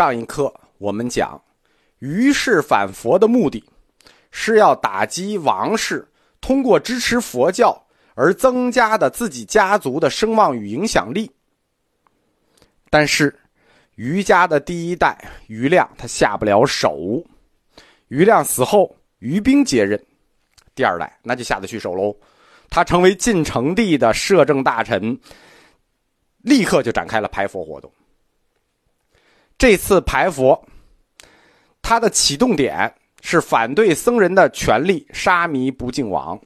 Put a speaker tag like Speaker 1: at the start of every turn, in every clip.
Speaker 1: 上一课我们讲，于氏反佛的目的，是要打击王氏通过支持佛教而增加的自己家族的声望与影响力。但是，于家的第一代于亮他下不了手，于亮死后，于兵接任，第二代那就下得去手喽。他成为晋成帝的摄政大臣，立刻就展开了排佛活动。这次排佛，它的启动点是反对僧人的权利，沙弥不敬王。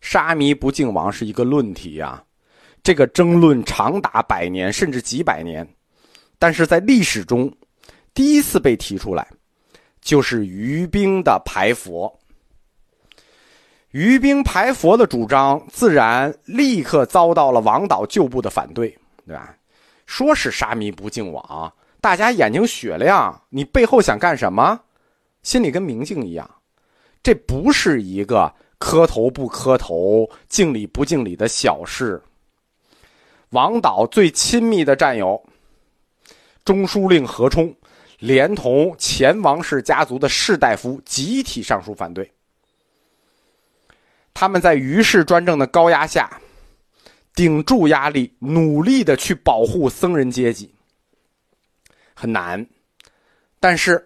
Speaker 1: 沙弥不敬王是一个论题啊，这个争论长达百年甚至几百年，但是在历史中，第一次被提出来，就是于兵的排佛。于兵排佛的主张，自然立刻遭到了王导旧部的反对，对吧？说是沙弥不敬王，大家眼睛雪亮，你背后想干什么？心里跟明镜一样，这不是一个磕头不磕头、敬礼不敬礼的小事。王导最亲密的战友，中书令何冲，连同前王氏家族的士大夫集体上书反对。他们在于氏专政的高压下。顶住压力，努力的去保护僧人阶级，很难。但是，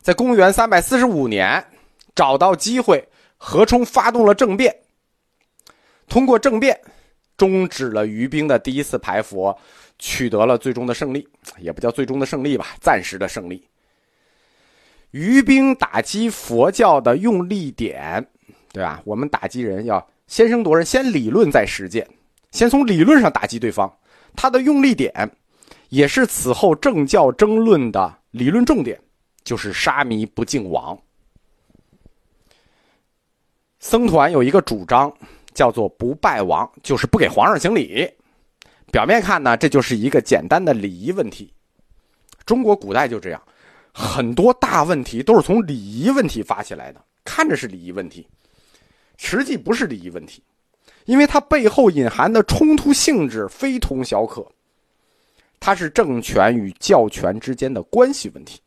Speaker 1: 在公元三百四十五年，找到机会，何冲发动了政变，通过政变，终止了于兵的第一次排佛，取得了最终的胜利，也不叫最终的胜利吧，暂时的胜利。于兵打击佛教的用力点，对吧？我们打击人要。先声夺人，先理论再实践，先从理论上打击对方。他的用力点，也是此后政教争论的理论重点，就是沙弥不敬王。僧团有一个主张，叫做不拜王，就是不给皇上行礼。表面看呢，这就是一个简单的礼仪问题。中国古代就这样，很多大问题都是从礼仪问题发起来的，看着是礼仪问题。实际不是利益问题，因为它背后隐含的冲突性质非同小可。它是政权与教权之间的关系问题。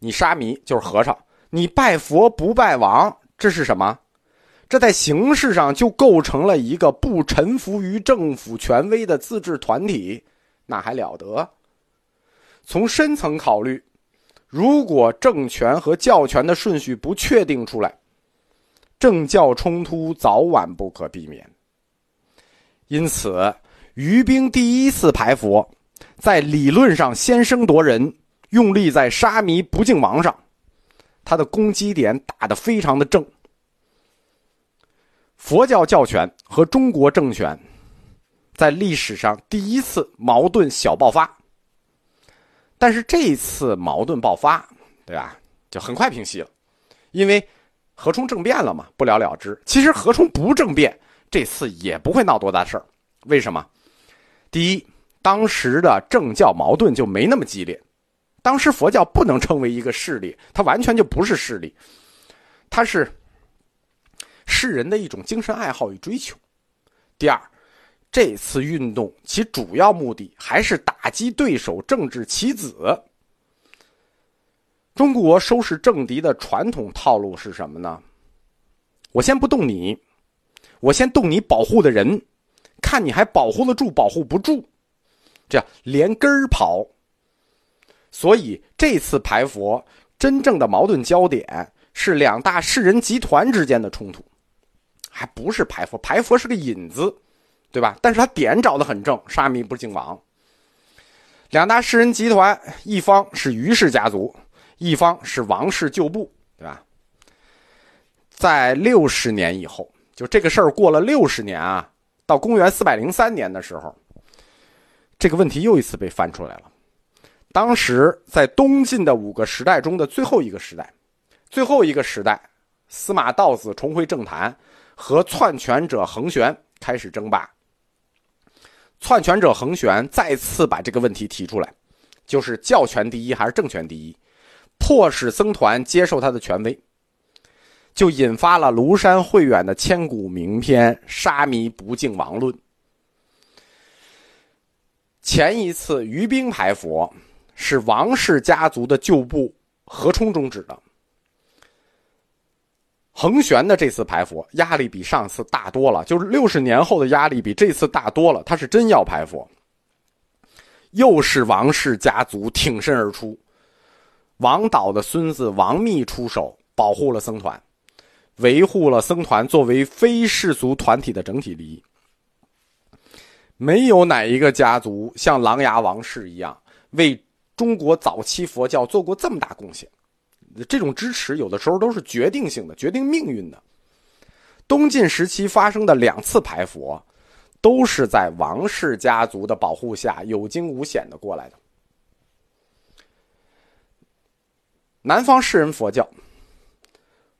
Speaker 1: 你沙弥就是和尚，你拜佛不拜王，这是什么？这在形式上就构成了一个不臣服于政府权威的自治团体，那还了得？从深层考虑，如果政权和教权的顺序不确定出来。政教冲突早晚不可避免，因此于兵第一次排佛，在理论上先声夺人，用力在沙弥不敬王上，他的攻击点打得非常的正。佛教教权和中国政权在历史上第一次矛盾小爆发，但是这一次矛盾爆发，对吧？就很快平息了，因为。何冲政变了嘛？不了了之。其实何冲不政变，这次也不会闹多大事儿。为什么？第一，当时的政教矛盾就没那么激烈。当时佛教不能称为一个势力，它完全就不是势力，它是世人的一种精神爱好与追求。第二，这次运动其主要目的还是打击对手，政治棋子。中国收拾政敌的传统套路是什么呢？我先不动你，我先动你保护的人，看你还保护得住保护不住，这样连根儿跑。所以这次排佛真正的矛盾焦点是两大士人集团之间的冲突，还不是排佛。排佛是个引子，对吧？但是他点找的很正，沙弥不敬王。两大士人集团，一方是于氏家族。一方是王室旧部，对吧？在六十年以后，就这个事儿过了六十年啊，到公元四百零三年的时候，这个问题又一次被翻出来了。当时在东晋的五个时代中的最后一个时代，最后一个时代，司马道子重回政坛，和篡权者桓玄开始争霸。篡权者桓玄再次把这个问题提出来，就是教权第一还是政权第一？迫使僧团接受他的权威，就引发了庐山慧远的千古名篇《沙弥不敬王论》。前一次于兵排佛是王氏家族的旧部何冲中止的。恒玄的这次排佛压力比上次大多了，就是六十年后的压力比这次大多了。他是真要排佛，又是王氏家族挺身而出，王导的孙子王密出手保护了僧团，维护了僧团作为非世俗团体的整体利益。没有哪一个家族像琅琊王氏一样为中国早期佛教做过这么大贡献。这种支持有的时候都是决定性的，决定命运的。东晋时期发生的两次排佛，都是在王氏家族的保护下有惊无险的过来的。南方士人佛教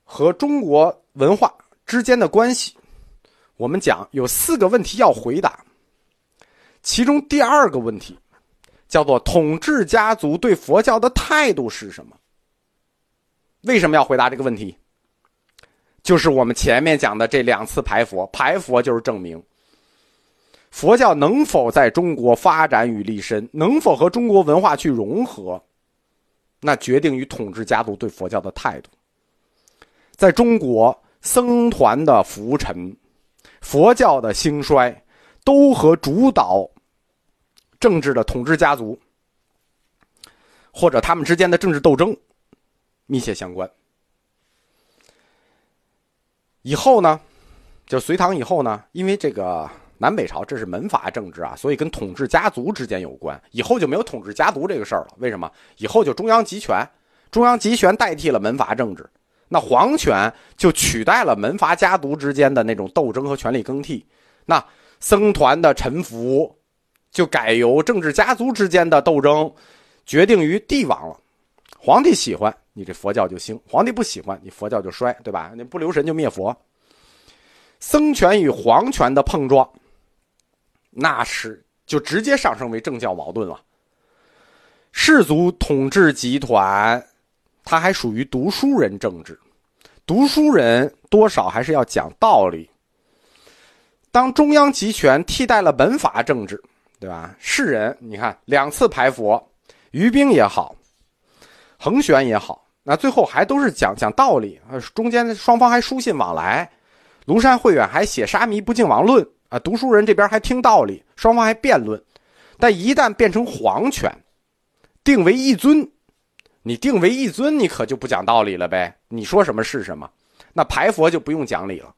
Speaker 1: 和中国文化之间的关系，我们讲有四个问题要回答。其中第二个问题，叫做统治家族对佛教的态度是什么？为什么要回答这个问题？就是我们前面讲的这两次排佛，排佛就是证明佛教能否在中国发展与立身，能否和中国文化去融合，那决定于统治家族对佛教的态度。在中国，僧团的浮沉，佛教的兴衰，都和主导政治的统治家族或者他们之间的政治斗争。密切相关。以后呢，就隋唐以后呢，因为这个南北朝这是门阀政治啊，所以跟统治家族之间有关。以后就没有统治家族这个事儿了。为什么？以后就中央集权，中央集权代替了门阀政治，那皇权就取代了门阀家族之间的那种斗争和权力更替。那僧团的臣服，就改由政治家族之间的斗争决定于帝王了。皇帝喜欢。你这佛教就兴，皇帝不喜欢你佛教就衰，对吧？你不留神就灭佛。僧权与皇权的碰撞，那是就直接上升为政教矛盾了。氏族统治集团，他还属于读书人政治，读书人多少还是要讲道理。当中央集权替代了门阀政治，对吧？士人，你看两次排佛，于兵也好，恒玄也好。那最后还都是讲讲道理啊，中间双方还书信往来，庐山慧远还写《沙弥不敬王论》啊，读书人这边还听道理，双方还辩论。但一旦变成皇权，定为一尊，你定为一尊，你可就不讲道理了呗？你说什么是什么？那排佛就不用讲理了，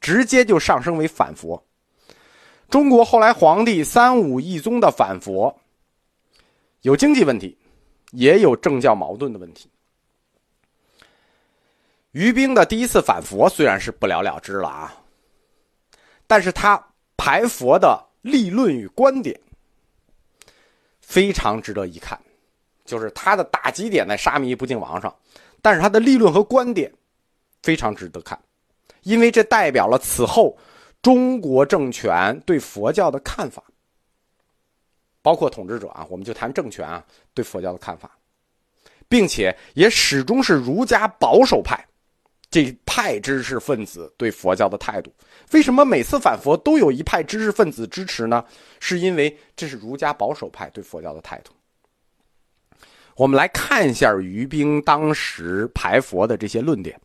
Speaker 1: 直接就上升为反佛。中国后来皇帝三武一宗的反佛，有经济问题，也有政教矛盾的问题。于兵的第一次反佛虽然是不了了之了啊，但是他排佛的立论与观点非常值得一看，就是他的打击点在沙弥不敬王上，但是他的立论和观点非常值得看，因为这代表了此后中国政权对佛教的看法，包括统治者啊，我们就谈政权啊对佛教的看法，并且也始终是儒家保守派。这派知识分子对佛教的态度，为什么每次反佛都有一派知识分子支持呢？是因为这是儒家保守派对佛教的态度。我们来看一下于兵当时排佛的这些论点，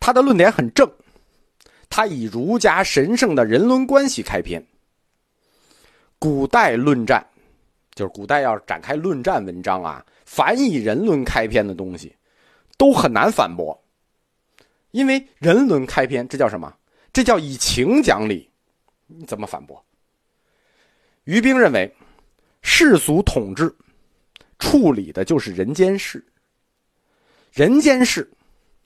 Speaker 1: 他的论点很正，他以儒家神圣的人伦关系开篇。古代论战，就是古代要展开论战文章啊，凡以人伦开篇的东西，都很难反驳。因为人伦开篇，这叫什么？这叫以情讲理，你怎么反驳？于兵认为，世俗统治处理的就是人间事，人间事，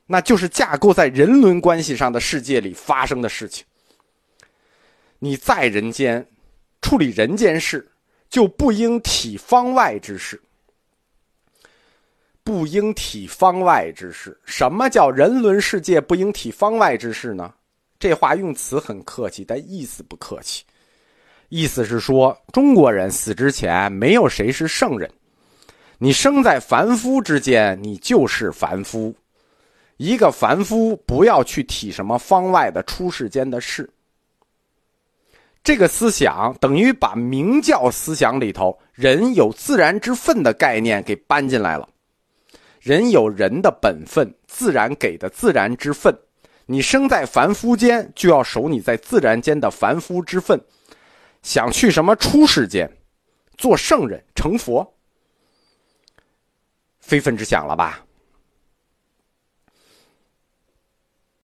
Speaker 1: 那就是架构在人伦关系上的世界里发生的事情。你在人间处理人间事，就不应体方外之事。不应体方外之事。什么叫人伦世界不应体方外之事呢？这话用词很客气，但意思不客气。意思是说，中国人死之前没有谁是圣人。你生在凡夫之间，你就是凡夫。一个凡夫不要去体什么方外的出世间的事。这个思想等于把明教思想里头人有自然之分的概念给搬进来了。人有人的本分，自然给的自然之分。你生在凡夫间，就要守你在自然间的凡夫之分。想去什么出世间，做圣人成佛，非分之想了吧？